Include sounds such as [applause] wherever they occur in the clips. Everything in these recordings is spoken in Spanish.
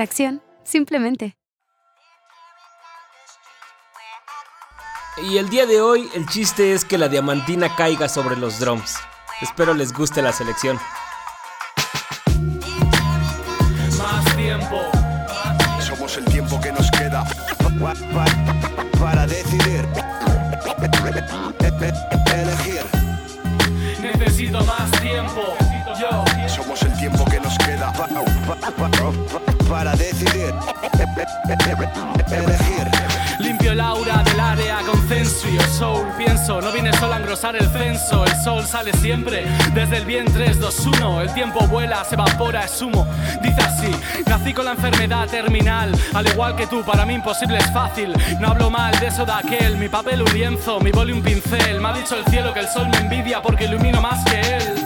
Tracción, simplemente. Y el día de hoy el chiste es que la diamantina caiga sobre los drums. Espero les guste la selección. Limpio el aura del área con Censio Soul. Pienso, no viene solo a engrosar el censo. El sol sale siempre desde el bien 3, 2, 1. El tiempo vuela, se evapora, es humo. Dice así: Nací con la enfermedad terminal. Al igual que tú, para mí imposible es fácil. No hablo mal de eso de aquel. Mi papel un lienzo, mi boli un pincel. Me ha dicho el cielo que el sol me envidia porque ilumino más que él.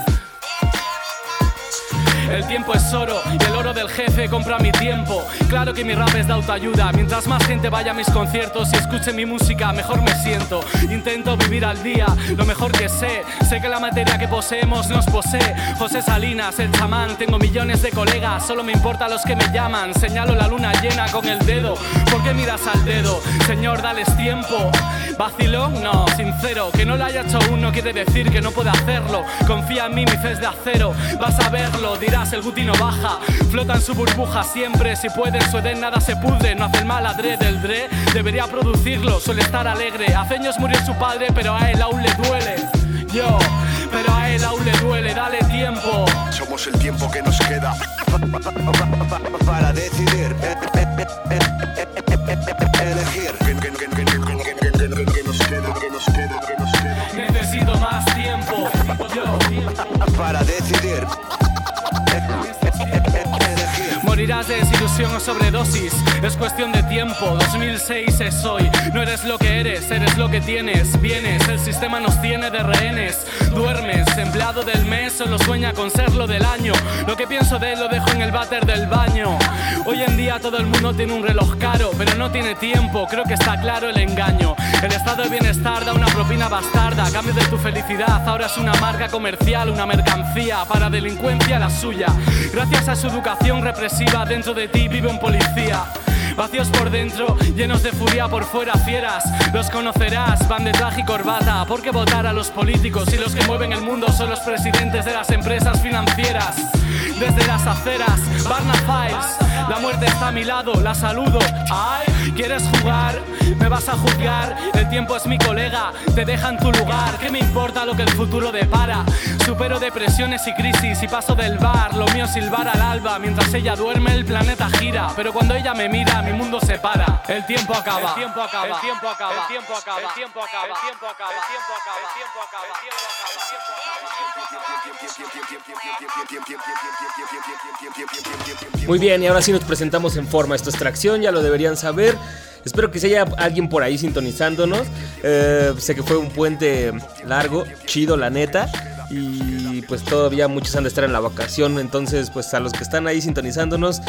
El tiempo es oro y el oro del jefe compra mi tiempo. Claro que mi rap es de autoayuda. Mientras más gente vaya a mis conciertos y escuche mi música, mejor me siento. Intento vivir al día, lo mejor que sé. Sé que la materia que poseemos nos posee. José Salinas, el chamán, tengo millones de colegas. Solo me importa los que me llaman. Señalo la luna llena con el dedo. ¿Por qué miras al dedo? Señor, dales tiempo. ¿Vacilón? No, sincero. Que no lo haya hecho aún no quiere decir que no pueda hacerlo. Confía en mí, mi fe es de acero. Vas a verlo, dirás el guti no baja. Flota en su burbuja siempre. Si puede, en su edén nada se pudre. No hace el mal adrede, el dre debería producirlo. Suele estar alegre. Hace años murió su padre, pero a él aún le duele. Yo, pero a él aún le duele. Dale tiempo. Somos el tiempo que nos queda para decidir. Elegir. Para Morirás de desilusión o sobredosis, es cuestión de tiempo. 2006 es hoy, no eres lo que eres, eres lo que tienes. Vienes, el sistema nos tiene de rehenes. Duermes, empleado del mes, solo sueña con serlo del año. Lo que pienso de él lo dejo en el váter del baño. Hoy en día todo el mundo tiene un reloj caro, pero no tiene tiempo, creo que está claro el engaño. El estado de bienestar da una propina bastarda, a cambio de tu felicidad. Ahora es una marca comercial, una mercancía para delincuencia la suya. Gracias a su educación represiva, dentro de ti vive un policía. Vacíos por dentro, llenos de furia por fuera, fieras. Los conocerás, van de traje y corbata. ¿Por qué votar a los políticos si los que mueven el mundo son los presidentes de las empresas financieras? Desde las aceras, Barna Files, la muerte está a mi lado, la saludo. Ay, ¿quieres jugar? Me vas a juzgar, el tiempo es mi colega, te deja en tu lugar. ¿Qué me importa lo que el futuro depara? Supero depresiones y crisis y paso del bar, lo mío es silbar al alba. Mientras ella duerme, el planeta gira. Pero cuando ella me mira, mi mundo se para. El tiempo acaba. El tiempo acaba. El tiempo acaba. El tiempo acaba. El tiempo acaba. El tiempo acaba. El tiempo acaba. El tiempo acaba. El tiempo acaba. Muy bien, y ahora sí nos presentamos en forma. Esto es Tracción, ya lo deberían saber. Espero que se haya alguien por ahí sintonizándonos. Eh, sé que fue un puente largo, chido, la neta. Y pues todavía muchos han de estar en la vacación. Entonces, pues a los que están ahí sintonizándonos,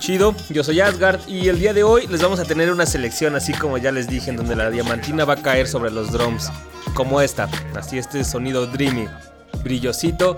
chido. Yo soy Asgard y el día de hoy les vamos a tener una selección, así como ya les dije, en donde la diamantina va a caer sobre los drums. Como esta. Así este sonido dreamy, brillosito.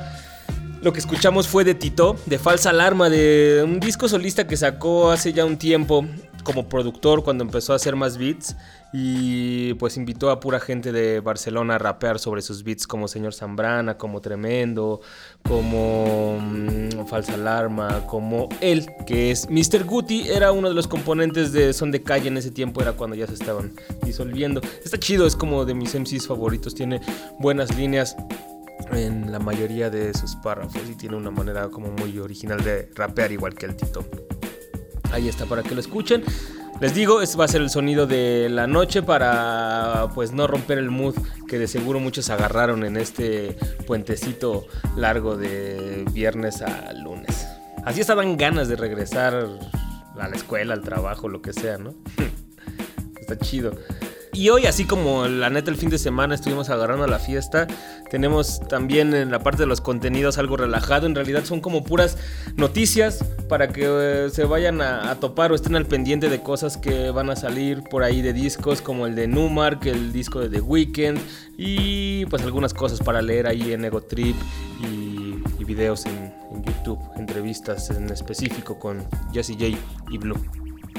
Lo que escuchamos fue de Tito, de Falsa Alarma, de un disco solista que sacó hace ya un tiempo como productor cuando empezó a hacer más beats y pues invitó a pura gente de Barcelona a rapear sobre sus beats como Señor Zambrana, como Tremendo, como mm, Falsa Alarma, como él, que es Mr. Guti, era uno de los componentes de Son de Calle en ese tiempo, era cuando ya se estaban disolviendo. Está chido, es como de mis MCs favoritos, tiene buenas líneas en la mayoría de sus párrafos y tiene una manera como muy original de rapear igual que el Tito. Ahí está para que lo escuchen. Les digo, este va a ser el sonido de la noche para pues no romper el mood que de seguro muchos agarraron en este puentecito largo de viernes a lunes. Así estaban ganas de regresar a la escuela, al trabajo, lo que sea, ¿no? [laughs] Está chido. Y hoy, así como la neta el fin de semana estuvimos agarrando la fiesta, tenemos también en la parte de los contenidos algo relajado. En realidad son como puras noticias para que eh, se vayan a, a topar o estén al pendiente de cosas que van a salir por ahí de discos como el de Numark, el disco de The Weeknd y pues algunas cosas para leer ahí en Ego Trip y, y videos en, en YouTube, entre entrevistas en específico con Jesse J y Blue.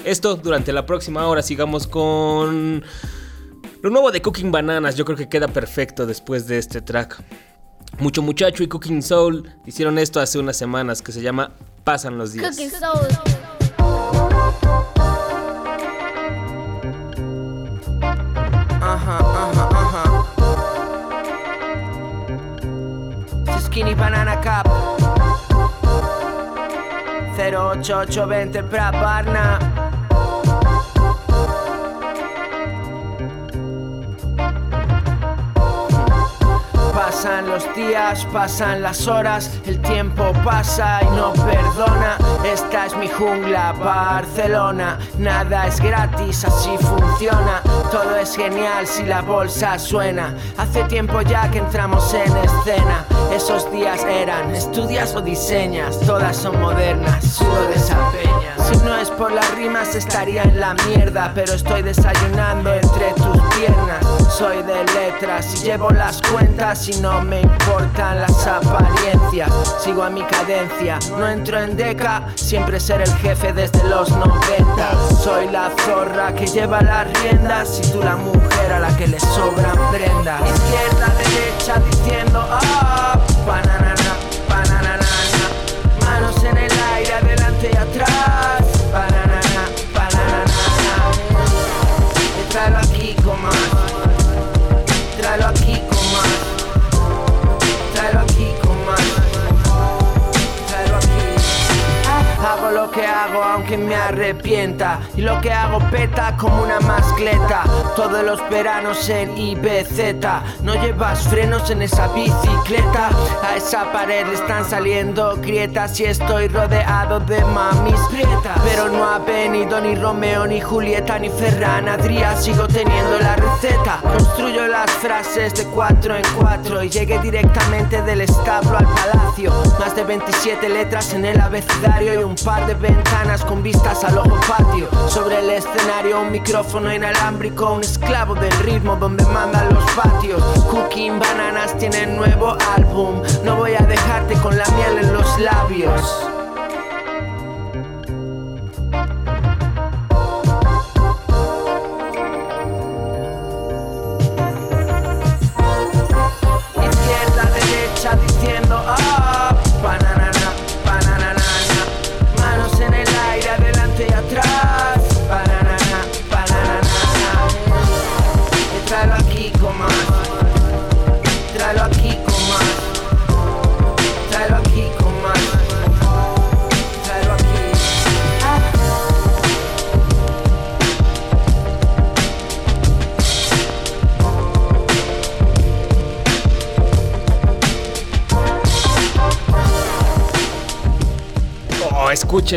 Esto durante la próxima hora sigamos con lo nuevo de Cooking Bananas. Yo creo que queda perfecto después de este track. Mucho Muchacho y Cooking Soul hicieron esto hace unas semanas que se llama Pasan los días. Cooking Soul. Ajá, ajá, ajá. Skinny Banana Cup 08820 pra Barna Pasan los días, pasan las horas, el tiempo pasa y no perdona. Esta es mi jungla, Barcelona. Nada es gratis, así funciona. Todo es genial si la bolsa suena. Hace tiempo ya que entramos en escena. Esos días eran, estudias o diseñas, todas son modernas, sudo desempeñas. Si no es por las rimas estaría en la mierda, pero estoy desayunando entre tus piernas. Soy de letras y llevo las cuentas y no me importan las apariencias. Sigo a mi cadencia, no entro en deca, siempre ser el jefe desde los 90. Soy la zorra que lleva las riendas y tú la mujer a la que le sobran prendas. Izquierda, derecha diciendo ah, bananana, bananana. Manos en el aire, adelante y atrás. Aunque me arrepienta. Y lo que hago peta como una mascleta. Todos los veranos en IBZ No llevas frenos en esa bicicleta. A esa pared le están saliendo grietas Y estoy rodeado de mamis prietas. Pero no ha venido ni Romeo, ni Julieta, ni Ferran Adrià. Sigo teniendo la receta. Construyo las frases de cuatro en cuatro Y llegué directamente del establo al palacio de 27 letras en el abecedario Y un par de ventanas con vistas al ojo patio. Sobre el escenario un micrófono inalámbrico Un esclavo del ritmo donde mandan los patios. Cooking Bananas tiene nuevo álbum. No voy a dejarte con la miel en los labios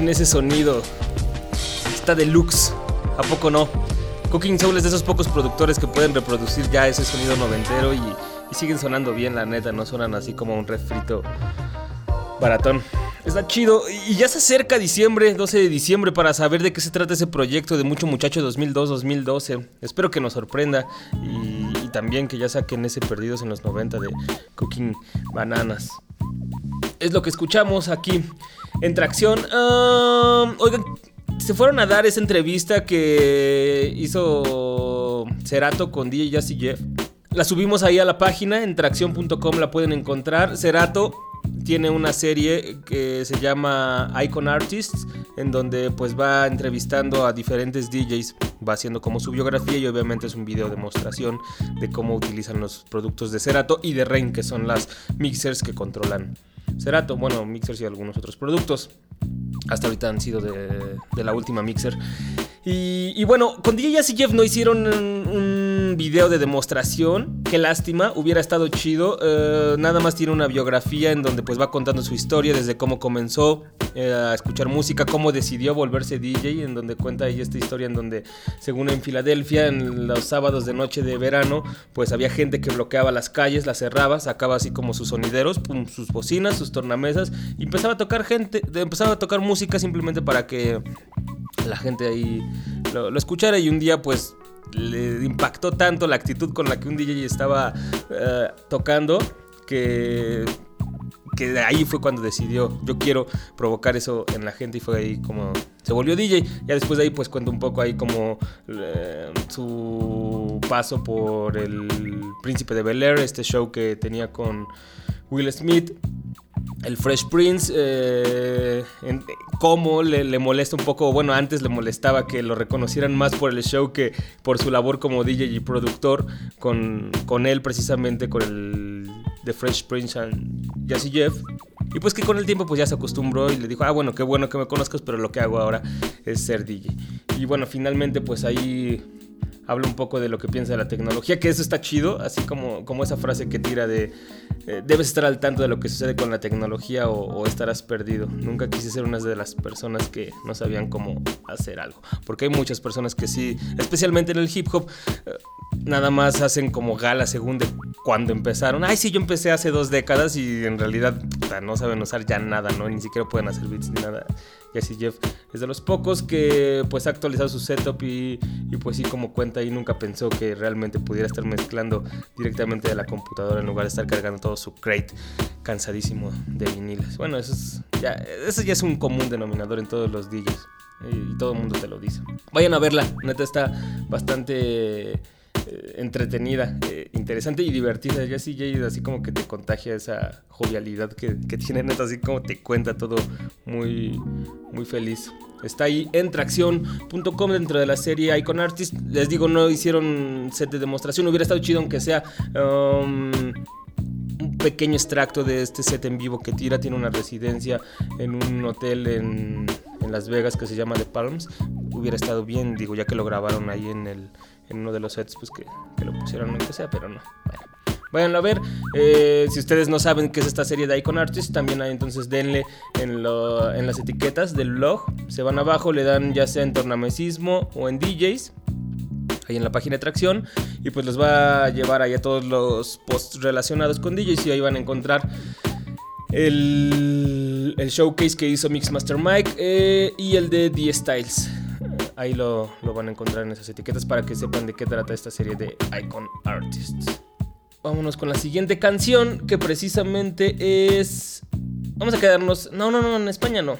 ese sonido. Está deluxe. ¿A poco no? Cooking Soul es de esos pocos productores que pueden reproducir ya ese sonido noventero y, y siguen sonando bien, la neta. No suenan así como un refrito baratón. Está chido. Y ya se acerca diciembre, 12 de diciembre, para saber de qué se trata ese proyecto de Mucho Muchacho 2002-2012. Espero que nos sorprenda y, y también que ya saquen ese Perdidos en los 90 de Cooking Bananas. Es lo que escuchamos aquí en Tracción. Oigan, se fueron a dar esa entrevista que hizo Cerato con DJ Jazzy Jeff. La subimos ahí a la página, en tracción.com la pueden encontrar. Cerato tiene una serie que se llama Icon Artists, en donde pues va entrevistando a diferentes DJs, va haciendo como su biografía y obviamente es un video demostración de cómo utilizan los productos de Cerato y de Rain, que son las mixers que controlan Cerato, bueno, mixers y algunos otros productos. Hasta ahorita han sido de, la última mixer. Y, y, bueno, con DJ Jazzy Jeff no hicieron un, video de demostración. Qué lástima, hubiera estado chido. Uh, nada más tiene una biografía en donde pues va contando su historia desde cómo comenzó eh, a escuchar música, cómo decidió volverse DJ, en donde cuenta ahí esta historia en donde, según en Filadelfia, en los sábados de noche de verano, pues había gente que bloqueaba las calles, las cerraba, sacaba así como sus sonideros, sus bocinas, sus tornamesas, y empezaba a tocar gente, empezaba a tocar música simplemente para que la gente ahí lo escuchara y un día pues le impactó tanto la actitud con la que un DJ estaba uh, tocando que que ahí fue cuando decidió, yo quiero provocar eso en la gente y fue ahí como se volvió DJ. Ya después de ahí pues cuento un poco ahí como eh, su paso por el Príncipe de Bel Air, este show que tenía con Will Smith el Fresh Prince, eh, cómo le, molesta un poco, bueno, antes le molestaba que lo reconocieran más por el show que por su labor como DJ y productor, con, con él precisamente, con el The Fresh Prince and Jazzy Jeff. Y pues que con el tiempo pues ya se acostumbró y le dijo, ah bueno, qué bueno que me conozcas, pero lo que hago ahora es ser DJ. Y bueno, finalmente pues ahí habla un poco de lo que piensa de la tecnología, que eso está chido, así como, como esa frase que tira de eh, debes estar al tanto de lo que sucede con la tecnología o, estarás perdido. Nunca quise ser una de las personas que no sabían cómo hacer algo, porque hay muchas personas que sí, especialmente en el hip hop, eh, nada más hacen como gala según de cuando empezaron. Ay, sí, yo empecé hace dos décadas y en realidad no saben usar ya nada, ¿no? Ni siquiera pueden hacer beats ni nada. Y así Jeff es de los pocos que pues ha actualizado su setup y, y pues sí como cuenta y nunca pensó que realmente pudiera estar mezclando directamente de la computadora en lugar de estar cargando todo su crate cansadísimo de viniles. Bueno, eso, es, ya, eso ya es un común denominador en todos los DJs y todo el mundo te lo dice. Vayan a verla, neta está bastante eh, entretenida, eh, interesante y divertida. Ya sí, Jade así como que te contagia esa jovialidad que, que tiene, neta, así como te cuenta todo muy, muy feliz. Está ahí en tracción.com dentro de la serie Icon Artist. Les digo, no hicieron set de demostración. Hubiera estado chido aunque sea um, un pequeño extracto de este set en vivo que tira. Tiene una residencia en un hotel en, en Las Vegas que se llama The Palms. Hubiera estado bien, digo, ya que lo grabaron ahí en el en uno de los sets, pues que, lo pusieron aunque sea, pero no. Váyanlo a ver. Eh, si ustedes no saben qué es esta serie de Icon Artist, también hay, entonces denle en, las etiquetas del blog. Se van abajo, le dan ya sea en tornamesismo o en DJs. Ahí en la página de tracción. Y pues les va a llevar ahí a todos los posts relacionados con DJs. Y ahí van a encontrar el, el showcase que hizo Mixmaster Mike eh, y el de The Styles. Ahí lo, van a encontrar en esas etiquetas para que sepan de qué trata esta serie de Icon Artists. Vámonos con la siguiente canción que precisamente es... Vamos a quedarnos... No, no, no, en España no.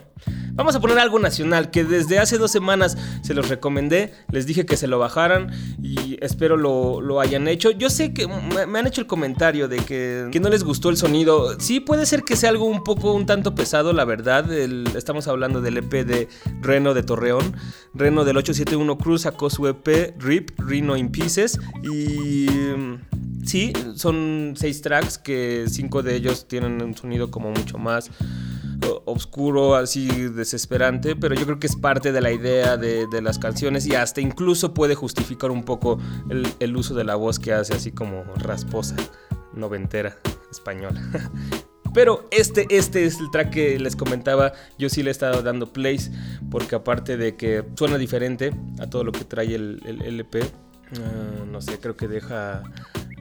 Vamos a poner algo nacional que desde hace dos semanas se los recomendé. Les dije que se lo bajaran y espero lo, hayan hecho. Yo sé que me, han hecho el comentario de que, no les gustó el sonido. Sí, puede ser que sea algo un poco, un tanto pesado, la verdad. estamos hablando del EP de Reno de Torreón. Reno del 871 Cruz sacó su EP RIP, Reno in Pieces. Y sí, son seis tracks que cinco de ellos tienen un sonido como mucho más oscuro, así desesperante, pero yo creo que es parte de la idea de, las canciones y hasta incluso puede justificar un poco el, uso de la voz que hace así como rasposa, noventera, española. [laughs] Pero este, este es el track que les comentaba. Yo sí le he estado dando plays. Porque aparte de que suena diferente a todo lo que trae el, LP. Ah, no sé, creo que deja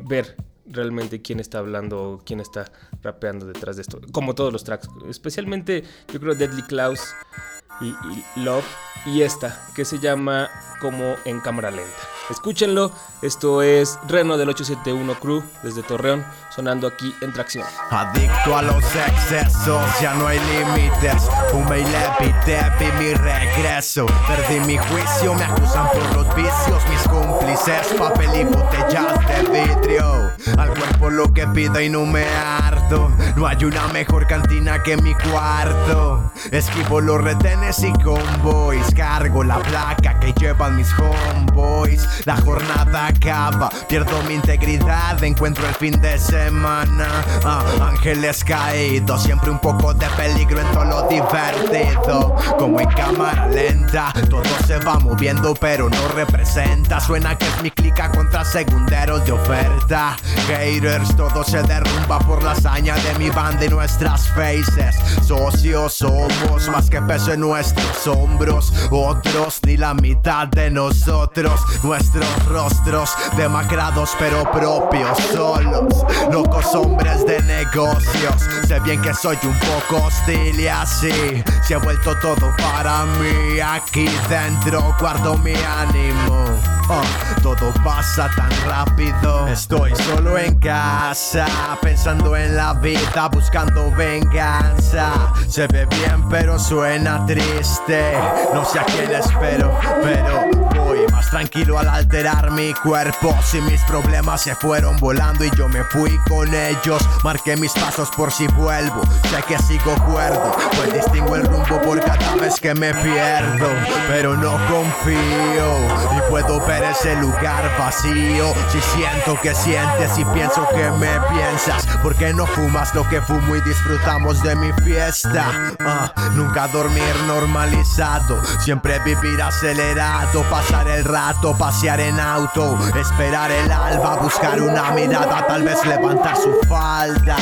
ver realmente quién está hablando, quién está rapeando detrás de esto. Como todos los tracks. Especialmente yo creo Deadly Klaus y, Love. Y esta, que se llama como en cámara lenta. Escúchenlo, esto es Reno del 871 Crew desde Torreón, sonando aquí en tracción. Adicto a los excesos, ya no hay límites. Fume y lepi, mi regreso. Perdí mi juicio, me acusan por los vicios. Mis cómplices, papel y botellas de vidrio. Al cuerpo lo que pido y no me harto. No hay una mejor cantina que mi cuarto. Esquivo los retenes y convoys. Cargo la placa que llevan mis homeboys. La jornada acaba, pierdo mi integridad, encuentro el fin de semana. Ah, ángeles caídos, siempre un poco de peligro en todo lo divertido. Como en cámara lenta, todo se va moviendo, pero no representa. Suena que es mi clica contra segunderos de oferta. Haters, todo se derrumba por la hazaña de mi banda y nuestras faces. Socios somos más que peso en nuestros hombros. otros, ni la mitad de nosotros. Nuestros rostros demacrados pero propios, solos. Locos hombres de negocios. Sé bien que soy un poco hostil y así. Se ha vuelto todo para mí. Aquí dentro guardo mi ánimo. Oh, todo pasa tan rápido. Estoy solo en casa, pensando en la vida, buscando venganza. Se ve bien, pero suena triste. No sé a quién espero, pero tranquilo al alterar mi cuerpo. Si mis problemas se fueron volando y yo me fui con ellos, marqué mis pasos por si vuelvo. Sé que sigo cuerdo, pues distingo el rumbo por cada vez que me pierdo. Pero no confío y puedo ver ese lugar vacío. Si siento que sientes y pienso que me piensas, ¿por qué no fumas lo que fumo y disfrutamos de mi fiesta? Ah, nunca dormir normalizado, siempre vivir acelerado, pasar el rato, pasear en auto, esperar el alba, buscar una mirada, tal vez levantar su falda.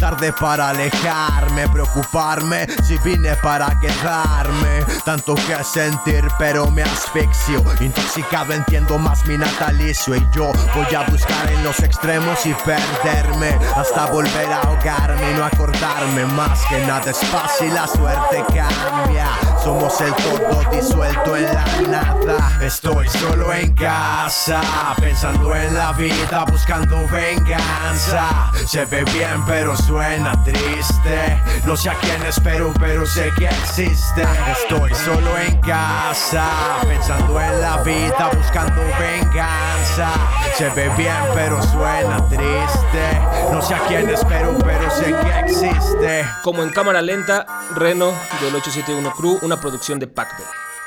Tarde para alejarme, preocuparme si vine para quedarme. Tanto que sentir, pero me asfixio. Intoxicado entiendo más mi natalicio y yo voy a buscar en los extremos y perderme hasta volver a ahogarme y no acordarme más que nada es fácil, la suerte cambia. Somos el todo disuelto en la nada. Estoy solo en casa, pensando en la vida, buscando venganza. Se ve bien, pero suena triste. No sé a quién espero, pero sé que existe. Estoy solo en casa, pensando en la vida, buscando venganza. Se ve bien, pero suena triste. No sé a quién espero, pero sé que existe. Como en cámara lenta, Reno del 871 Crew, una producción de Pacto.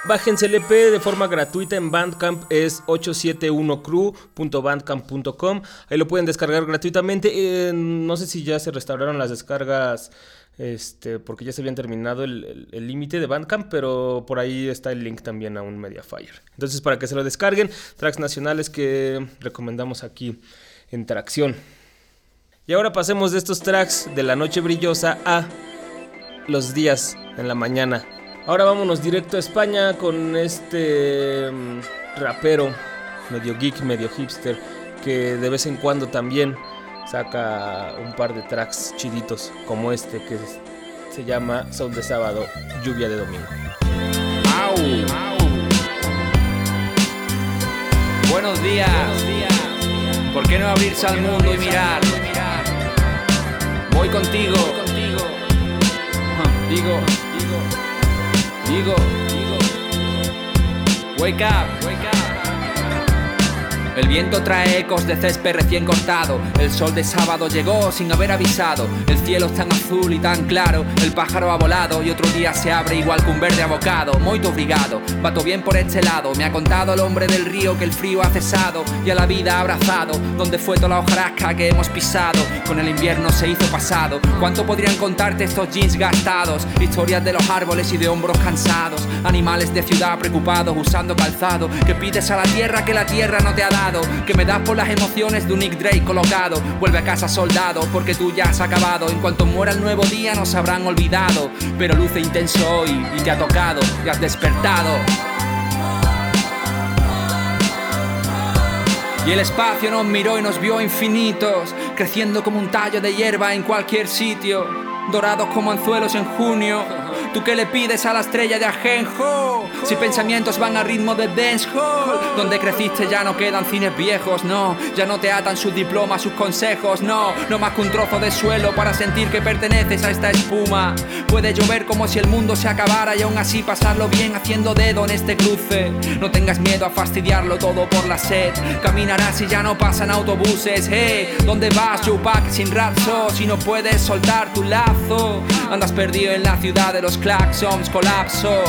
Bájense el EP de forma gratuita en Bandcamp, es 871crew.bandcamp.com. Ahí lo pueden descargar gratuitamente. Eh, no sé si ya se restauraron las descargas, este, porque ya se habían terminado el límite de Bandcamp, pero por ahí está el link también a un Mediafire. Entonces, para que se lo descarguen, tracks nacionales que recomendamos aquí en Tracción. Y ahora pasemos de estos tracks de la noche brillosa a los días en la mañana Ahora vámonos directo a España con este mm, rapero medio geek, medio hipster, que de vez en cuando también saca un par de tracks chiditos como este que se llama Sol de Sábado, Lluvia de Domingo. Buenos días. ¿Por qué no abrirse al mundo y mirar? Voy contigo. [laughs] Digo, Digo, wake up, wake up. El viento trae ecos de césped recién cortado. El sol de sábado llegó sin haber avisado. El cielo es tan azul y tan claro. El pájaro ha volado y otro día se abre igual que un verde abocado. Muy obrigado, vato bien por este lado. Me ha contado el hombre del río que el frío ha cesado y a la vida ha abrazado. Donde fue toda la hojarasca que hemos pisado. Con el invierno se hizo pasado. ¿Cuánto podrían contarte estos jeans gastados? Historias de los árboles y de hombros cansados. Animales de ciudad preocupados usando calzado. Que pides a la tierra que la tierra no te ha dado que me das por las emociones de un Nick Drake colocado. Vuelve a casa soldado, porque tú ya has acabado. En cuanto muera el nuevo día nos habrán olvidado, pero luce intenso hoy y te ha tocado, y has despertado. Y el espacio nos miró y nos vio infinitos, creciendo como un tallo de hierba en cualquier sitio, dorados como anzuelos en junio ¿Tú qué le pides a la estrella de Ajenjo? Si pensamientos van a ritmo de dancehall Donde creciste ya no quedan cines viejos, no. Ya no te atan sus diplomas, sus consejos, no. No más que un trozo de suelo para sentir que perteneces a esta espuma. Puede llover como si el mundo se acabara Y aún así pasarlo bien haciendo dedo en este cruce. No tengas miedo a fastidiarlo todo por la sed. Caminarás y ya no pasan autobuses, hey ¿Dónde vas, Tupac, sin razo? Si no puedes soltar tu lazo. Andas perdido en la ciudad de los claxons, colapso.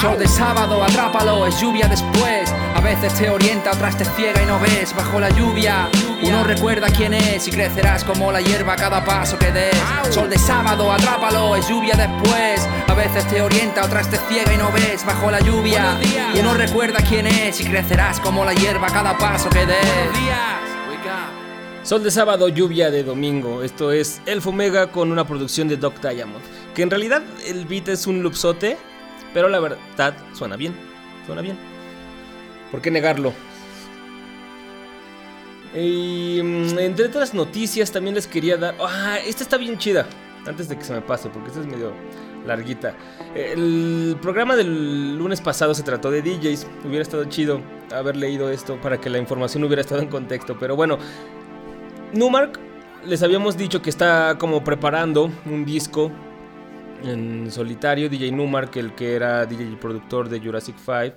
Sol de sábado, atrápalo, es lluvia después. A veces te orienta, otras te ciega y no ves. Bajo la lluvia, uno recuerda quién es y crecerás como la hierba a cada paso que des. Sol de sábado, atrápalo, es lluvia después. A veces te orienta, otras te ciega y no ves. Bajo la lluvia, uno recuerda quién es y crecerás como la hierba a cada paso que des. Sol de sábado, lluvia de domingo. Esto es Elfo Omega con una producción de Doc Diamond. Que en realidad el beat es un loopsote Pero la verdad, suena bien. Suena bien. ¿Por qué negarlo? Y mm, entre otras noticias también les quería dar... Ah, esta está bien chida. Antes de que se me pase, porque esta es medio larguita. El programa del lunes pasado se trató de DJs. Hubiera estado chido haber leído esto para que la información hubiera estado en contexto. Pero bueno, Numark les habíamos dicho que está como preparando un disco en solitario. DJ Numark, el que era DJ y productor de Jurassic 5.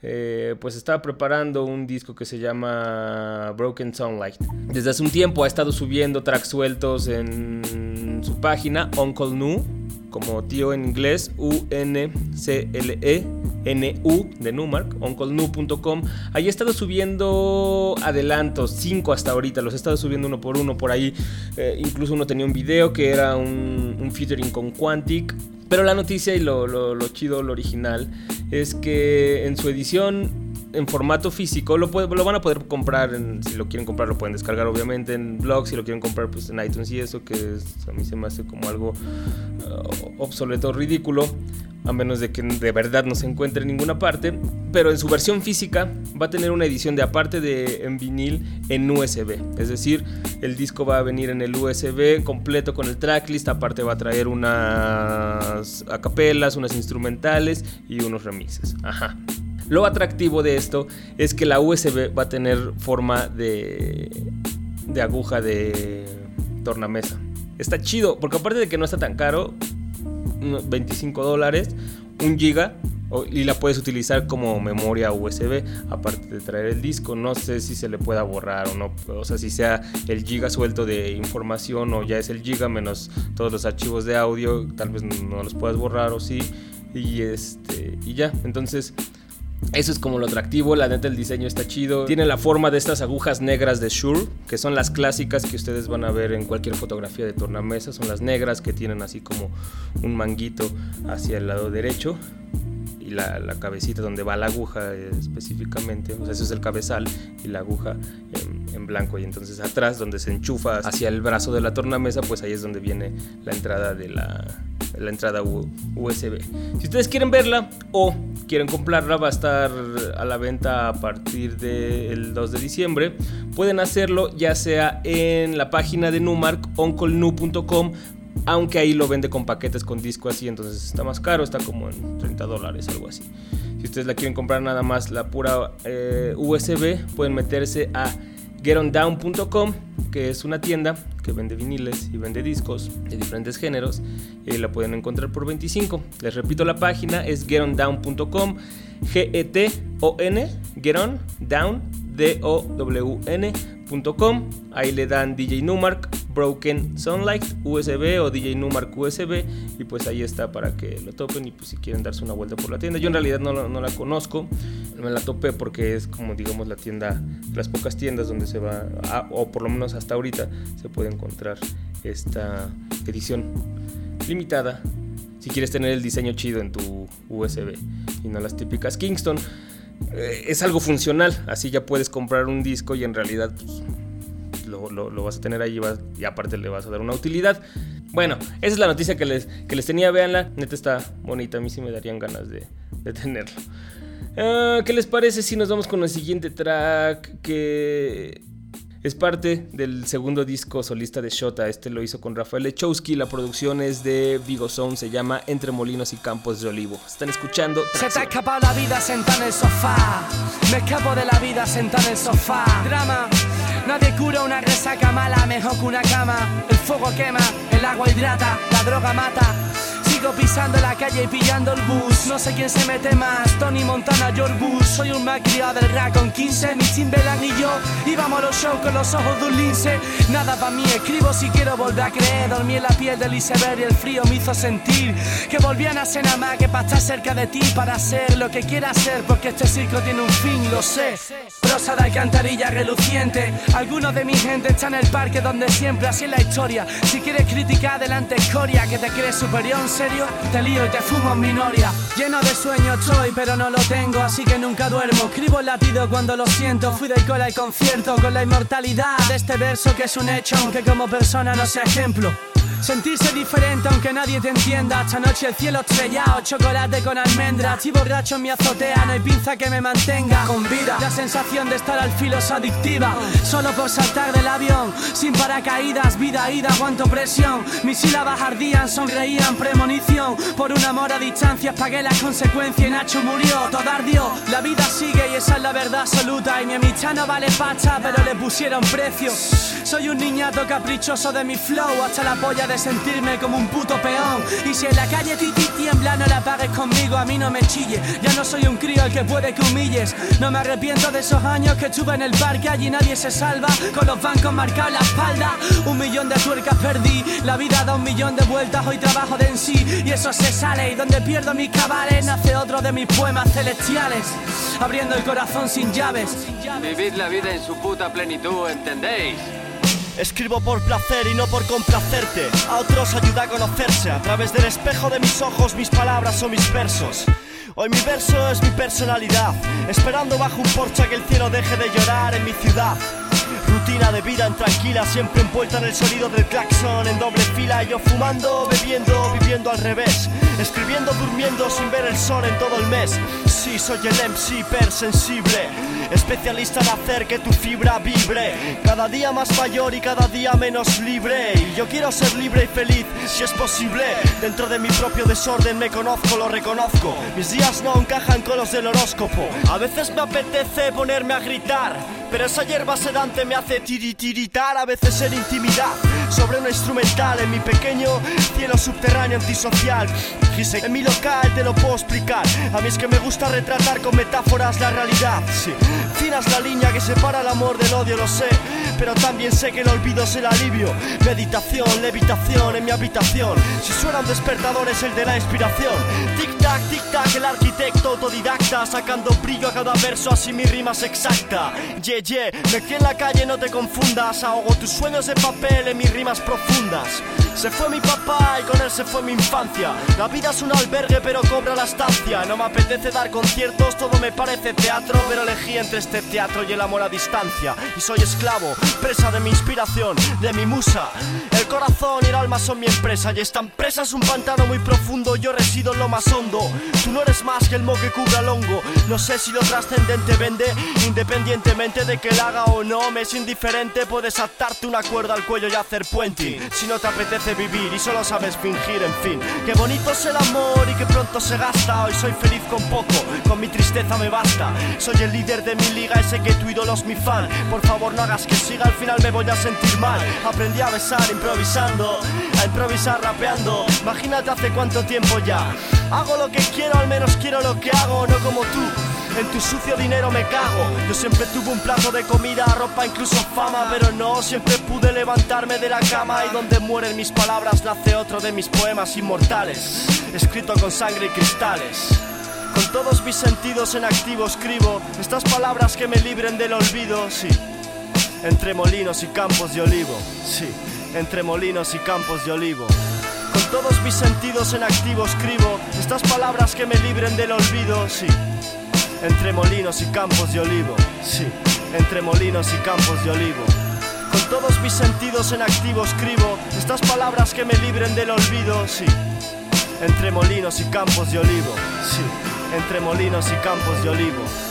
Eh, pues estaba preparando un disco que se llama Broken Sunlight. Desde hace un tiempo ha estado subiendo tracks sueltos en su página, Uncle Nu, como tío en inglés, U-N-C-L-E. N-U de Numark, unclenu.com. Ahí he estado subiendo adelantos, 5 hasta ahorita, los he estado subiendo uno por uno por ahí. Eh, incluso uno tenía un video que era un, un featuring con Quantic. Pero la noticia y lo, lo, lo chido, lo original, es que en su edición en formato físico lo, puede, lo van a poder comprar, en, si lo quieren comprar lo pueden descargar obviamente en blogs, si lo quieren comprar pues en iTunes y eso, que es, a mí se me hace como algo uh, obsoleto, ridículo, a menos de que de verdad no se encuentre en ninguna parte, pero en su versión física va a tener una edición de aparte de en vinil en USB, es decir, el disco va a venir en el USB completo con el tracklist, aparte va a traer unas acapelas, unas instrumentales y unos remixes. Ajá. Lo atractivo de esto es que la USB va a tener forma de, de aguja de tornamesa. Está chido, porque aparte de que no está tan caro, 25 dólares, un giga, y la puedes utilizar como memoria USB, aparte de traer el disco. No sé si se le pueda borrar o no, o sea, si sea el giga suelto de información o ya es el giga menos todos los archivos de audio, tal vez no los puedas borrar o sí. Y este, y ya, entonces eso es como lo atractivo, la neta el diseño está chido. Tiene la forma de estas agujas negras de Shure, que son las clásicas que ustedes van a ver en cualquier fotografía de tornamesa. Son las negras que tienen así como un manguito hacia el lado derecho y la, la, cabecita donde va la aguja específicamente, o sea, eso es el cabezal y la aguja en, blanco y entonces atrás donde se enchufa hacia el brazo de la tornamesa, pues ahí es donde viene la entrada de la, la entrada USB. Si ustedes quieren verla o quieren comprarla, va a estar a la venta a partir del 2 de diciembre. Pueden hacerlo ya sea en la página de Numark, onclenu.com, aunque ahí lo vende con paquetes con disco así, entonces está más caro, está como en 30 dólares, algo así. Si ustedes la quieren comprar nada más la pura eh, USB, pueden meterse a getondown.com, que es una tienda que vende viniles y vende discos de diferentes géneros, y ahí la pueden encontrar por 25. Les repito, la página es getondown.com, G-E-T-O-N, Geton Down, D-O-W-N.com, ahí le dan DJ Numark, Broken Sunlight USB o DJ Numark USB y pues ahí está para que lo topen y pues si quieren darse una vuelta por la tienda. Yo en realidad no, la conozco, me la topé porque es como digamos la tienda, las pocas tiendas donde se va, o por lo menos hasta ahorita se puede encontrar esta edición limitada si quieres tener el diseño chido en tu USB y no las típicas Kingston. Eh, es algo funcional, así ya puedes comprar un disco y en realidad pues, lo, vas a tener ahí y aparte le vas a dar una utilidad. Bueno, esa es la noticia que les, que les tenía, véanla, neta está bonita, a mí sí me darían ganas de, de tenerlo. Uh, ¿Qué les parece si nos vamos con el siguiente track que es parte del segundo disco solista de Shota. Este lo hizo con Rafael Lechowski. La producción es de Vigo Sound. Se llama Entre Molinos y Campos de Olivo. Están escuchando. Se te ha escapado la vida sentada en el sofá. Me escapo de la vida sentada en el sofá. Drama. Nadie cura una resaca mala mejor que una cama. El fuego quema, el agua hidrata, la droga mata. Sigo pisando la calle y pillando el bus. No sé quién se mete más, Tony Montana, George Bush. Soy un malcriado del rap con 15, mi Timberland y yo. Íbamos a los shows con los ojos de un lince. Nada para mí, escribo si quiero volver a creer. Dormí en la piel del iceberg y el frío me hizo sentir que volvían a ser nada más que para estar cerca de ti. Para ser lo que quiera ser, porque este circo tiene un fin, lo sé. Prosa de alcantarilla reluciente. Algunos de mi gente están en el parque donde siempre, así es la historia. Si quieres criticar, adelante escoria, que te crees superior, en te lío y te fumo en minoria. Lleno de sueños estoy, pero no lo tengo, así que nunca duermo. Escribo el latido cuando lo siento. Fui del cola al concierto con la inmortalidad de este verso que es un hecho, aunque como persona no sea ejemplo. Sentirse diferente aunque nadie te entienda. Esta noche el cielo estrellado, chocolate con almendra. Estoy borracho en mi azotea, no hay pinza que me mantenga con vida. La sensación de estar al filo es adictiva. Solo por saltar del avión, sin paracaídas, vida ida, aguanto presión. Mis sílabas ardían, sonreían, premonición. Por un amor a distancias pagué las consecuencias y Nacho murió, todo ardió. La vida sigue y esa es la verdad absoluta. Y mi amistad no vale pacha, pero le pusieron precio. Soy un niñato caprichoso de mi flow, hasta la polla de sentirme como un puto peón. Y si en la calle titi tiembla, no la pagues conmigo, a mí no me chille. Ya no soy un crío al que puede que humilles. No me arrepiento de esos años que estuve en el parque, allí nadie se salva. Con los bancos marcados en la espalda, un millón de tuercas perdí. La vida da un millón de vueltas, hoy trabajo de en sí. Y eso se sale, y donde pierdo mis cabales, nace otro de mis poemas celestiales. Abriendo el corazón sin llaves. Vivid la vida en su puta plenitud, ¿entendéis? Escribo por placer y no por complacerte. A otros ayuda a conocerse. A través del espejo de mis ojos, mis palabras son mis versos. Hoy mi verso es mi personalidad. Esperando bajo un porche a que el cielo deje de llorar en mi ciudad. Rutina de vida en tranquila, siempre envuelta en el sonido del claxon en doble fila. Yo fumando, bebiendo, viviendo al revés. Escribiendo, durmiendo sin ver el sol en todo el mes. Sí, soy el MC hipersensible. Especialista en hacer que tu fibra vibre. Cada día más mayor y cada día menos libre. Y yo quiero ser libre y feliz, si es posible. Dentro de mi propio desorden me conozco, lo reconozco. Mis días no encajan con los del horóscopo. A veces me apetece ponerme a gritar. Pero esa hierba sedante me hace tiritiritar, a veces en intimidad. Sobre una instrumental en mi pequeño cielo subterráneo antisocial. En mi local te lo puedo explicar. A mí es que me gusta retratar con metáforas la realidad. Sí, fina es la línea que separa el amor del odio, lo sé. Pero también sé que el olvido es el alivio. Meditación, levitación en mi habitación. Si suena un despertador es el de la inspiración. Tic tac, tic tac, el arquitecto autodidacta. Sacando brillo a cada verso, así mi rima es exacta. Yeah, yeah, me en la calle, no te confundas. Ahogo tus sueños de papel en mis rimas profundas. Se fue mi papá y con él se fue mi infancia. La vida es un albergue, pero cobra la estancia. No me apetece dar conciertos, todo me parece teatro. Pero elegí entre este teatro y el amor a distancia. Y soy esclavo, presa de mi inspiración, de mi musa. El corazón y el alma son mi empresa. Y esta empresa es un pantano muy profundo. Yo resido en lo más hondo. Tú no eres más que el mo que cubra el hongo. No sé si lo trascendente vende, independientemente de que la haga o no. Me es indiferente, puedes atarte una cuerda al cuello y hacer Si no te apetece vivir y solo sabes fingir, en fin. Qué bonito es el amor y que pronto se gasta. Hoy soy feliz con poco, con mi tristeza me basta. Soy el líder de mi liga, ese que tu ídolo es mi fan. Por favor, no hagas que siga, al final me voy a sentir mal. Aprendí a besar improvisando, a improvisar rapeando. Imagínate hace cuánto tiempo ya. Hago lo que quiero, al menos quiero lo que hago, no como tú. En tu sucio dinero me cago. Yo siempre tuve un plato de comida, ropa, incluso fama, pero no siempre pude levantarme de la cama. Y donde mueren mis palabras nace otro de mis poemas inmortales, escrito con sangre y cristales. Con todos mis sentidos en activo escribo estas palabras que me libren del olvido, sí. Entre molinos y campos de olivo, sí. Entre molinos y campos de olivo. Con todos mis sentidos en activo escribo estas palabras que me libren del olvido, sí. Entre molinos y campos de olivo, sí. Entre molinos y campos de olivo. Con todos mis sentidos en activo escribo estas palabras que me libren del olvido, sí. Entre molinos y campos de olivo, sí. Entre molinos y campos de olivo.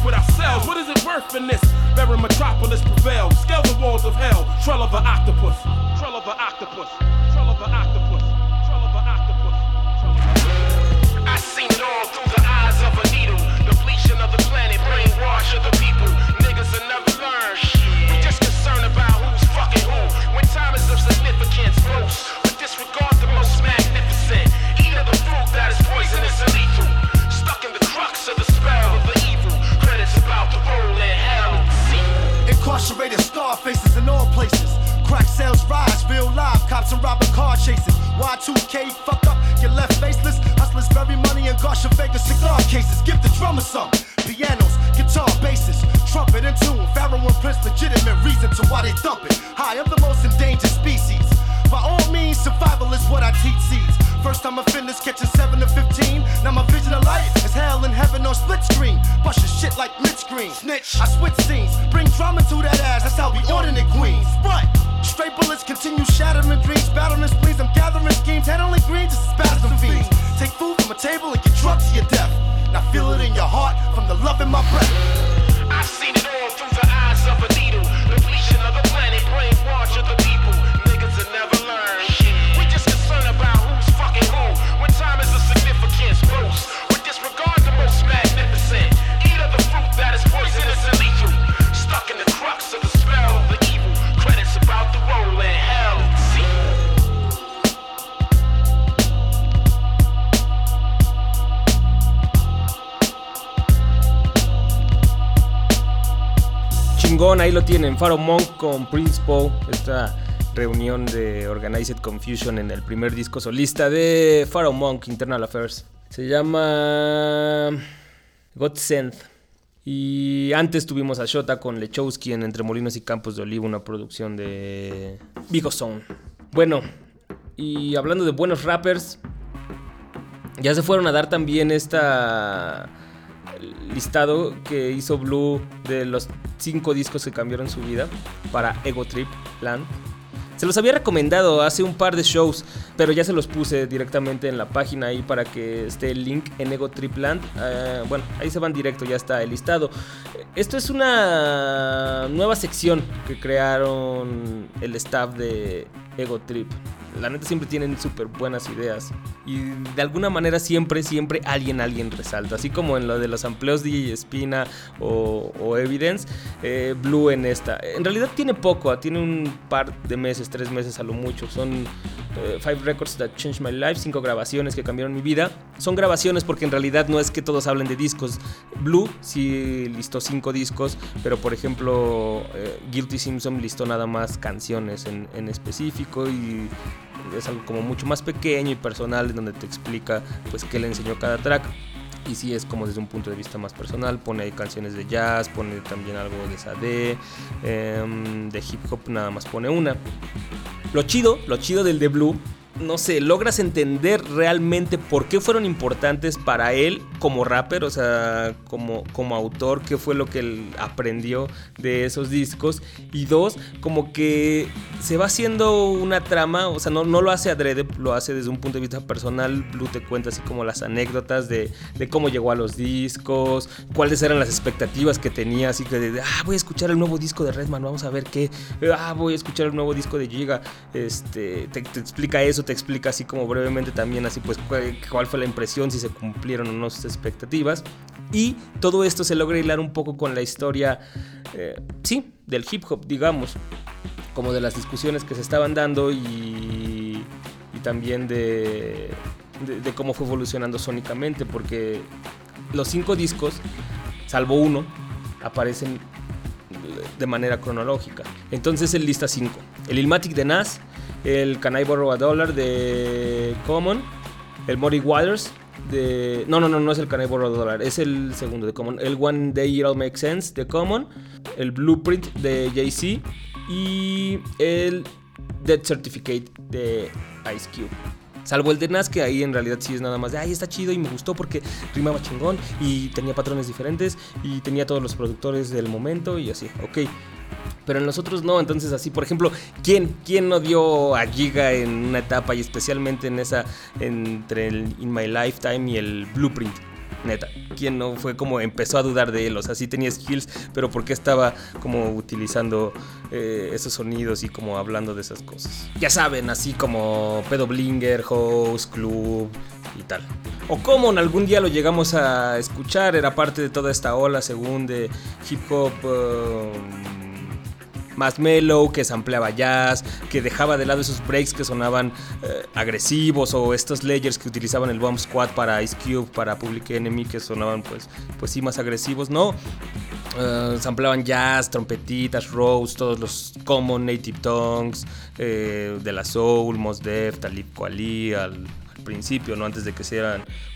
At with ourselves. What is it worth in this? Very metropolis prevails. Scale the walls of hell. Trail of an octopus. Trail of an octopus. Trail of an octopus. Trail of an octopus. I seen it all through the eyes of a needle. Depletion of the planet, brainwash of the people. Star faces in all places. Crack sales rise, real live. Cops and robbing car chases. Y2K, fuck up, get left faceless. Hustlers bury money in Garsha Vegas cigar cases. Give the drummer some. Pianos, guitar, basses, trumpet and tune. Pharaoh and Prince, legitimate reason to why they dump it. Hi, I'm the most endangered species. By all means, survival is what I teach seeds. First time I finished catching 7 to 15. Now my vision of life is hell and heaven on split screen. Bust your shit like Mitch Green. Snitch. I switch scenes. Bring drama to that ass. That's how we ordering it, Queens. Right. Straight bullets continue shattering dreams. Battling spleens. I'm gathering schemes. Handling greens. Is spasm fiends. Take food from a table and get drunk to your death. Now feel it in your heart from the love in my breath. I've seen it all through the eyes lo tienen. Pharaoh Monk con Prince Poe. Esta reunión de Organized Confusion en el primer disco solista de Pharaoh Monk, Internal Affairs. Se llama God Sent. Y antes tuvimos a Shota con Lechowski en Entre Molinos y Campos de Olivo, una producción de Vigo Zone. Bueno, y hablando de buenos rappers, ya se fueron a dar también esta listado que hizo Blue de los cinco discos que cambiaron su vida para Ego Trip Land. Se los había recomendado hace un par de shows, pero ya se los puse directamente en la página ahí para que esté el link en Ego Trip Land. Eh, bueno, ahí se van directo, ya está el listado. Esto es una nueva sección que crearon el staff de Ego Trip. La neta siempre tienen súper buenas ideas. Y de alguna manera siempre, siempre alguien, alguien resalta. Así como en lo de los amplios DJ Espina o, Evidence, eh, Blue en esta. En realidad tiene poco, tiene un par de meses, tres meses a lo mucho. Son eh, Five Records That Changed My Life, cinco grabaciones que cambiaron mi vida. Son grabaciones porque en realidad no es que todos hablen de discos. Blue sí listó cinco discos, pero por ejemplo eh, Guilty Simpson listó nada más canciones en, en específico y es algo como mucho más pequeño y personal en donde te explica pues qué le enseñó cada track. Y si es como desde un punto de vista más personal pone ahí canciones de jazz pone también algo de sade em, de hip hop nada más pone una. Lo chido lo chido del de blue no sé, logras entender realmente por qué fueron importantes para él como rapper, o sea, como, como autor, qué fue lo que él aprendió de esos discos. Y dos, como que se va haciendo una trama, o sea, no, no lo hace adrede, lo hace desde un punto de vista personal. Blue te cuenta así como las anécdotas de, de cómo llegó a los discos, cuáles eran las expectativas que tenía, así que de, ah, voy a escuchar el nuevo disco de Redman, vamos a ver qué, ah, voy a escuchar el nuevo disco de Giga, este, te, te explica eso, explica así como brevemente también así pues cuál, fue la impresión, si se cumplieron o no sus expectativas. Y todo esto se logra hilar un poco con la historia, eh, sí, del hip hop, digamos, como de las discusiones que se estaban dando y, también de, de cómo fue evolucionando sónicamente, porque los cinco discos, salvo uno, aparecen de manera cronológica. Entonces él lista 5. El Ilmatic de Nas, el Can I Borrow a Dollar de Common, el Muddy Waters de... No, no, no, no es el Can I Borrow a Dollar, es el segundo de Common. El One Day It All Makes Sense de Common, el Blueprint de Jay-Z y el Death Certificate de Ice Cube. Salvo el de Nas, que ahí en realidad sí es nada más de, ay, está chido y me gustó porque rimaba chingón y tenía patrones diferentes y tenía todos los productores del momento y así, ok. Pero en los otros no, entonces así, por ejemplo, ¿quién, quién no dio a Giga en una etapa y especialmente en esa, entre el In My Lifetime y el Blueprint? Neta, ¿quién no fue como empezó a dudar de él? O sea, sí tenía skills, pero ¿por qué estaba como utilizando eh, esos sonidos y como hablando de esas cosas? Ya saben, así como Pedo Blinger, Host, Club y tal. O como en algún día lo llegamos a escuchar, era parte de toda esta ola según de hip hop. Um, más mellow, que sampleaba jazz, que dejaba de lado esos breaks que sonaban eh, agresivos o estos layers que utilizaban el Bomb Squad para Ice Cube, para Public Enemy, que sonaban pues, pues sí más agresivos, ¿no? Uh, jazz, trompetitas, rose, todos los common native tongues eh, de la soul, Mos Def, Talib Kweli al, principio, ¿no? Antes de que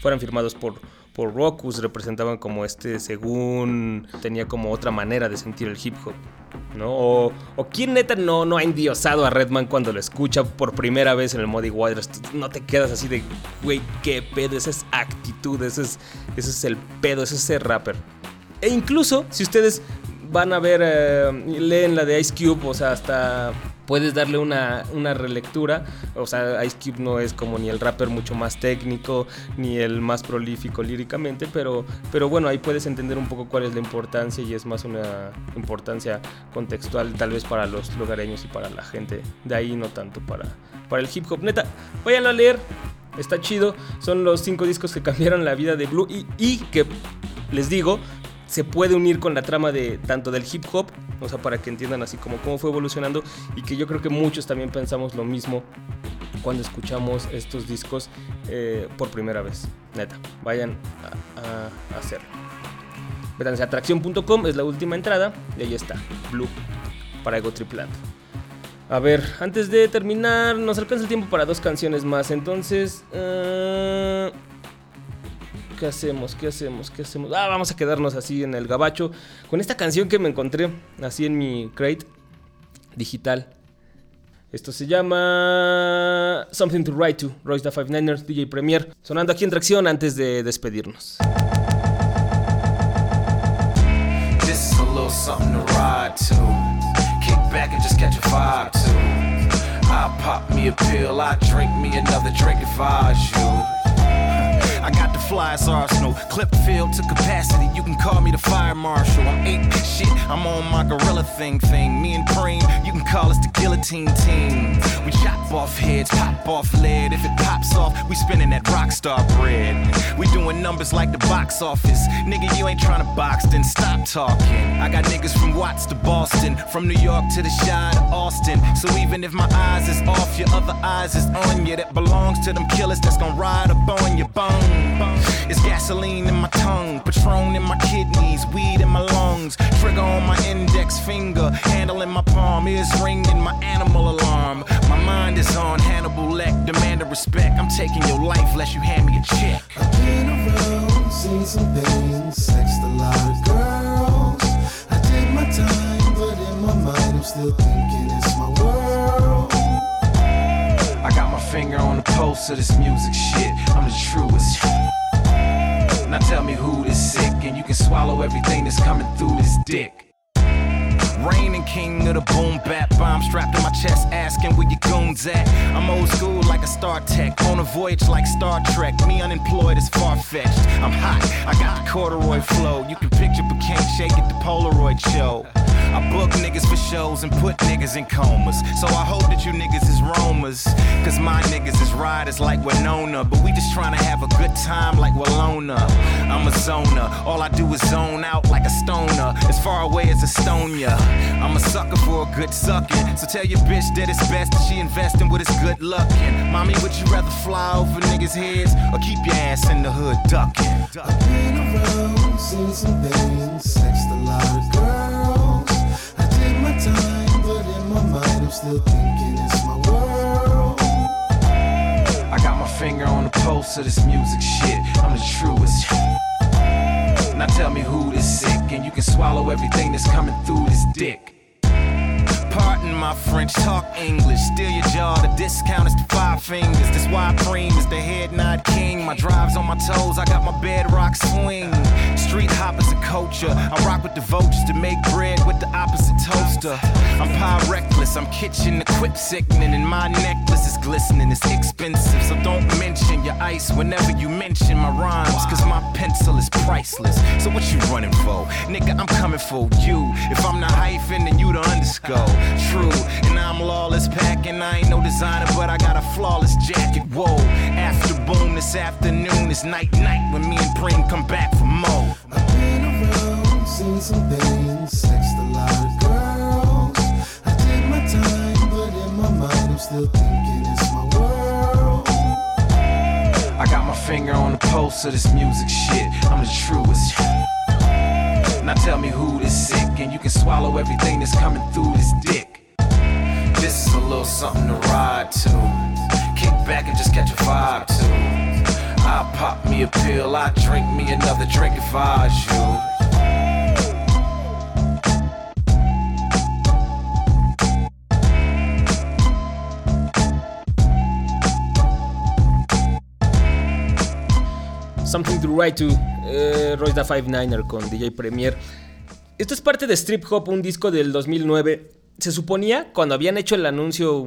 fueran firmados por por Rockus representaban como este según tenía como otra manera de sentir el hip hop. ¿no? O, o quién neta no, no ha endiosado a Redman cuando lo escucha por primera vez en el Muddy Waters. No te quedas así de, güey, qué pedo, esa es actitud, ese es, ese es el pedo, ese es ser rapper. E incluso, si ustedes van a ver, eh, leen la de Ice Cube, o sea, hasta puedes darle una, una, relectura. O sea, Ice Cube no es como ni el rapper mucho más técnico, ni el más prolífico líricamente, pero, pero bueno, ahí puedes entender un poco cuál es la importancia y es más una importancia contextual tal vez para los lugareños y para la gente. De ahí no tanto para, para el hip hop. Neta, vayan a leer. Está chido. Son los cinco discos que [laughs] cambiaron la vida de Blue y, y que les digo, se puede unir con la trama de tanto del hip hop, o sea, para que entiendan así como cómo fue evolucionando y que yo creo que muchos también pensamos lo mismo cuando escuchamos estos discos eh, por primera vez. Neta, vayan a, hacerlo. Métanse a atracción.com, es la última entrada y ahí está, Blue, para Ego Triplat. A ver, antes de terminar, nos alcanza el tiempo para dos canciones más, entonces... Uh, ¿Qué hacemos? ¿Qué hacemos? ¿Qué hacemos? Ah, vamos a quedarnos así en el gabacho con esta canción que me encontré así en mi crate digital. Esto se llama Something to Write to, Royce the Five Niners, DJ Premier, sonando aquí en tracción antes de despedirnos. This is a little something to ride to. Kick back and just catch a vibe. I pop me a pill, I drink me another drink if I you. I got the flyest arsenal, clip filled to capacity. You can call me the fire marshal. I'm eight shit, I'm on my gorilla thing thing. Me and Cream, you can call us the guillotine team. We chop off heads, pop off lead. If it pops off, we spinning that rock star bread. We doing numbers like the box office. Nigga, you ain't trying to box, then stop talking. I got niggas from Watts to Boston, from New York to the Shy to Austin. So even if my eyes is off, your other eyes is on you. That belongs to them killers that's gonna ride up on your bone. It's gasoline in my tongue, Patron in my kidneys, weed in my lungs, trigger on my index finger, handle in my palm, ears ringing my animal alarm. My mind is on Hannibal Leck, demanding respect. I'm taking your life unless you hand me a check. Been around, seen some things, sexed a lot of girls. I did my time, but in my mind, I'm still thinking it's my world. I got my finger on the pulse of this music shit. I'm the truest. Now tell me who is sick, and you can swallow everything that's coming through this dick. Reigning king of the boom bap bomb strapped to my chest, asking where your goons at. I'm old school like a Star Tech, on a voyage like Star Trek. Me unemployed is far fetched. I'm hot, I got corduroy flow. You can picture but can't shake it, the Polaroid show. I book niggas for shows and put niggas in comas. So I hope that you niggas is roamers. Cause my niggas is riders like Winona. But we just trying to have a good time like Walona. I'm a zoner, all I do is zone out like a stoner. As far away as Estonia. I'm a sucker for a good sucking. So tell your bitch that it's best that she investing with his good luckin'. Mommy, would you rather fly over niggas' heads or keep your ass in the hood ducking? I've swallow everything that's coming through this dick. My French, talk English. Steal your jaw, the discount is the five fingers. This why cream is the head nod king. My drives on my toes, I got my bedrock swing. Street hoppers a culture. I rock with the vultures to make bread with the opposite toaster. I'm pie reckless, I'm kitchen equip sickening, and my necklace is glistening. It's expensive, so don't mention your ice whenever you mention my rhymes, cause my pencil is priceless. So what you running for? Nigga, I'm coming for you. If I'm the hyphen, then you the underscore. True, and I'm lawless packing. I ain't no designer, but I got a flawless jacket. Whoa, after boom this afternoon, it's night night when me and Preem come back for more. I've been around, seen some things, sexed a lot of girls. I did my time, but in my mind, I'm still thinking it's my world. I got my finger on the pulse of this music shit. I'm the truest. Now tell me who this sick, and you can swallow everything that's coming through this dick. This is a little something to ride to. Kick back and just catch a vibe to. I pop me a pill, I drink me another drink if I was you. Something to Write To, eh, Royce da 59er con DJ Premier. Esto es parte de Strip Hop, un disco del 2009. Se suponía, cuando habían hecho el anuncio,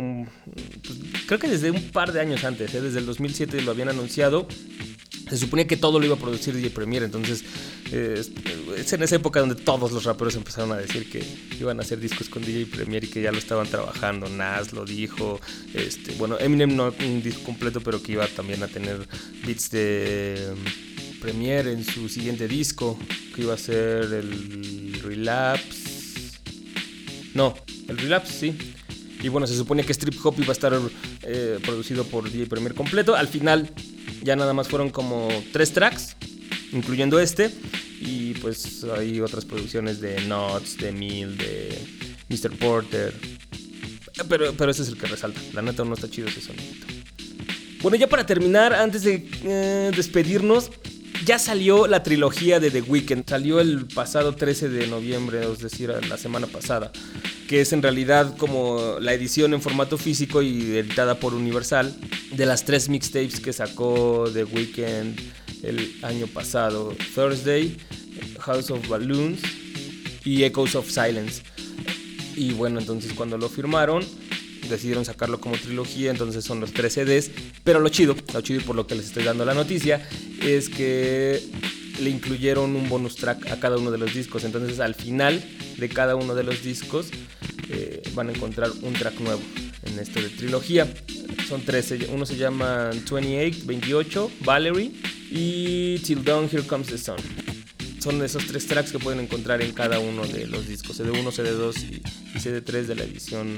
pues, creo que desde un par de años antes, eh, desde el 2007 lo habían anunciado, se suponía que todo lo iba a producir DJ Premier, entonces eh, es- en esa época donde todos los raperos empezaron a decir que iban a hacer discos con DJ Premier y que ya lo estaban trabajando. Nas lo dijo, este, bueno, Eminem no un disco completo, pero que iba también a tener beats de um, Premier en su siguiente disco, que iba a ser el Relapse. No, el Relapse, sí. Y bueno, se supone que Strip Hop iba a estar eh, producido por DJ Premier completo. Al final ya nada más fueron como tres tracks, incluyendo este. Y pues hay otras producciones de Nuts, de Mill, de Mr. Porter. Pero, pero ese es el que resalta. La neta no está chido ese sonidito. Bueno, ya para terminar, antes de eh, despedirnos, ya salió la trilogía de The Weeknd. Salió el pasado 13 de noviembre, es decir, la semana pasada. Que es en realidad como la edición en formato físico y editada por Universal de las tres mixtapes que sacó The Weeknd el año pasado: Thursday, House of Balloons y Echoes of Silence. Y bueno, entonces cuando lo firmaron, decidieron sacarlo como trilogía, entonces son los tres CDs. Pero lo chido, lo chido y por lo que les estoy dando la noticia, es que le incluyeron un bonus track a cada uno de los discos. Entonces al final de cada uno de los discos eh, van a encontrar un track nuevo en esto de trilogía. Son tres, uno se llama 28, 28, Valerie y Till Dawn, Here Comes the Sun son esos tres tracks que pueden encontrar en cada uno de los discos, CD1, CD2 y, y CD3 de la edición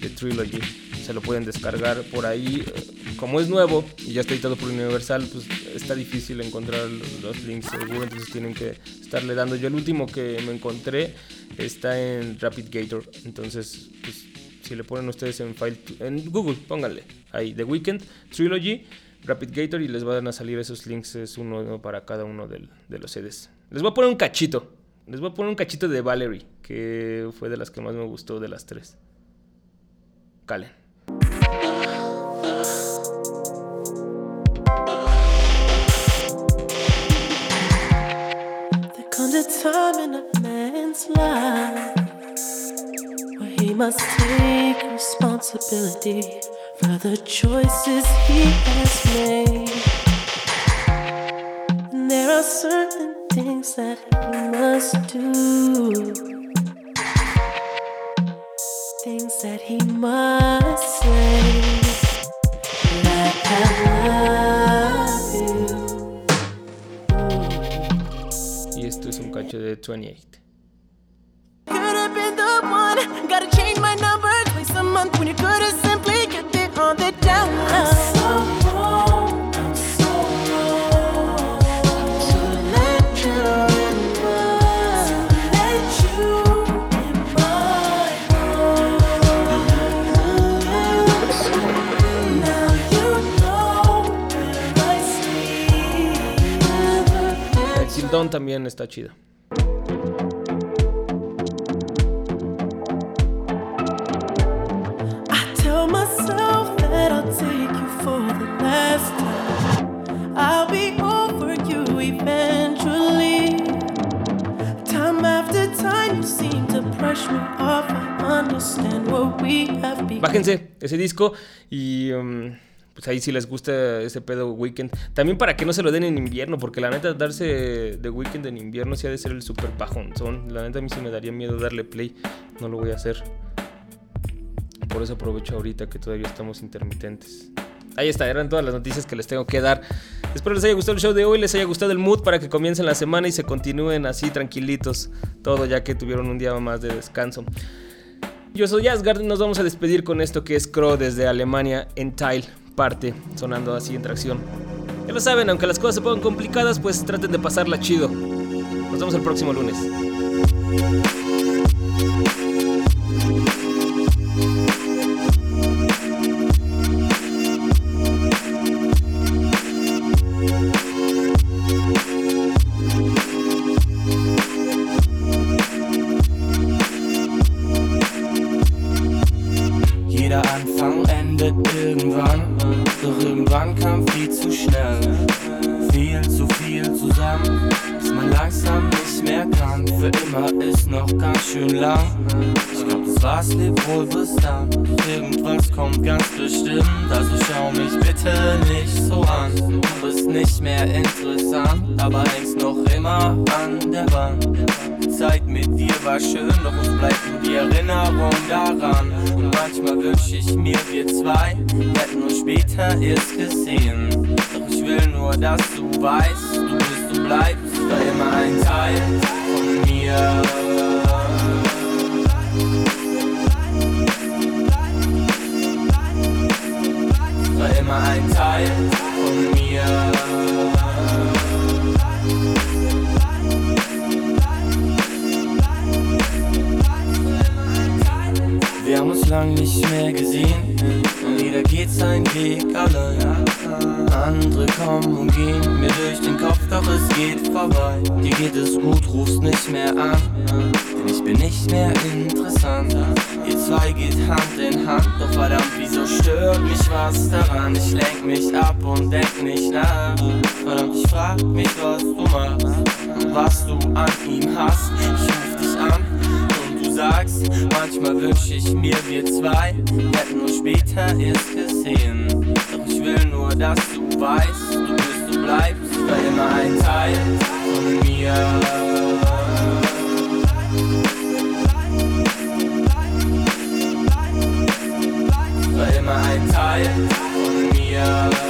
de Trilogy. Se lo pueden descargar por ahí. Eh, Como es nuevo y ya está editado por Universal, pues está difícil encontrar los, links seguro, entonces tienen que estarle dando. Yo el último que me encontré está en Rapid Gator, entonces pues si le ponen ustedes en file en Google, pónganle ahí The Weekend Trilogy Rapid Gator y les van a salir esos links, es uno para cada uno de los CDs. Les voy a poner un cachito. Les voy a poner un cachito de Valerie, que fue de las que más me gustó de las tres. Calen. Time in a man's life where he must take responsibility for the choices he has made. And there are certain things that he must do, things that he must say. Like I love you. Y esto es un cacho de 28. Could have been the one. Gotta change my number twice a month when you could have what we have become. Bájense ese disco y um, pues ahí si les gusta ese pedo Weekend. También para que no se lo den en invierno, porque la neta darse de Weekend en invierno sí ha de ser el super pajón. La neta a mí sí me daría miedo darle play. No lo voy a hacer. Por eso aprovecho ahorita que todavía estamos intermitentes. Ahí está, eran todas las noticias que les tengo que dar. Espero les haya gustado el show de hoy, les haya gustado el mood para que comiencen la semana y se continúen así tranquilitos. Todo ya que tuvieron un día más de descanso. Yo soy Asgard, nos vamos a despedir con esto que es Crow desde Alemania en Tile, parte, sonando así en tracción. Ya lo saben, aunque las cosas se pongan complicadas, pues traten de pasarla chido. Nos vemos el próximo lunes. Andere kommen und gehen mir durch den Kopf, doch es geht vorbei. Dir geht es gut, rufst nicht mehr an, denn ich bin nicht mehr interessant. Ihr zwei geht Hand in Hand, doch verdammt, wieso stört mich was daran? Ich lenk mich ab und denk nicht nach. Verdammt, ich frag mich, was du machst und was du an ihm hast. Ich ruf dich an und du sagst, manchmal wünsch ich mir, wir zwei hätten uns später erst gesehen. Doch ich will nur, dass du weißt, du bist und bleibst für immer ein Teil von mir. Immer ein Teil von mir.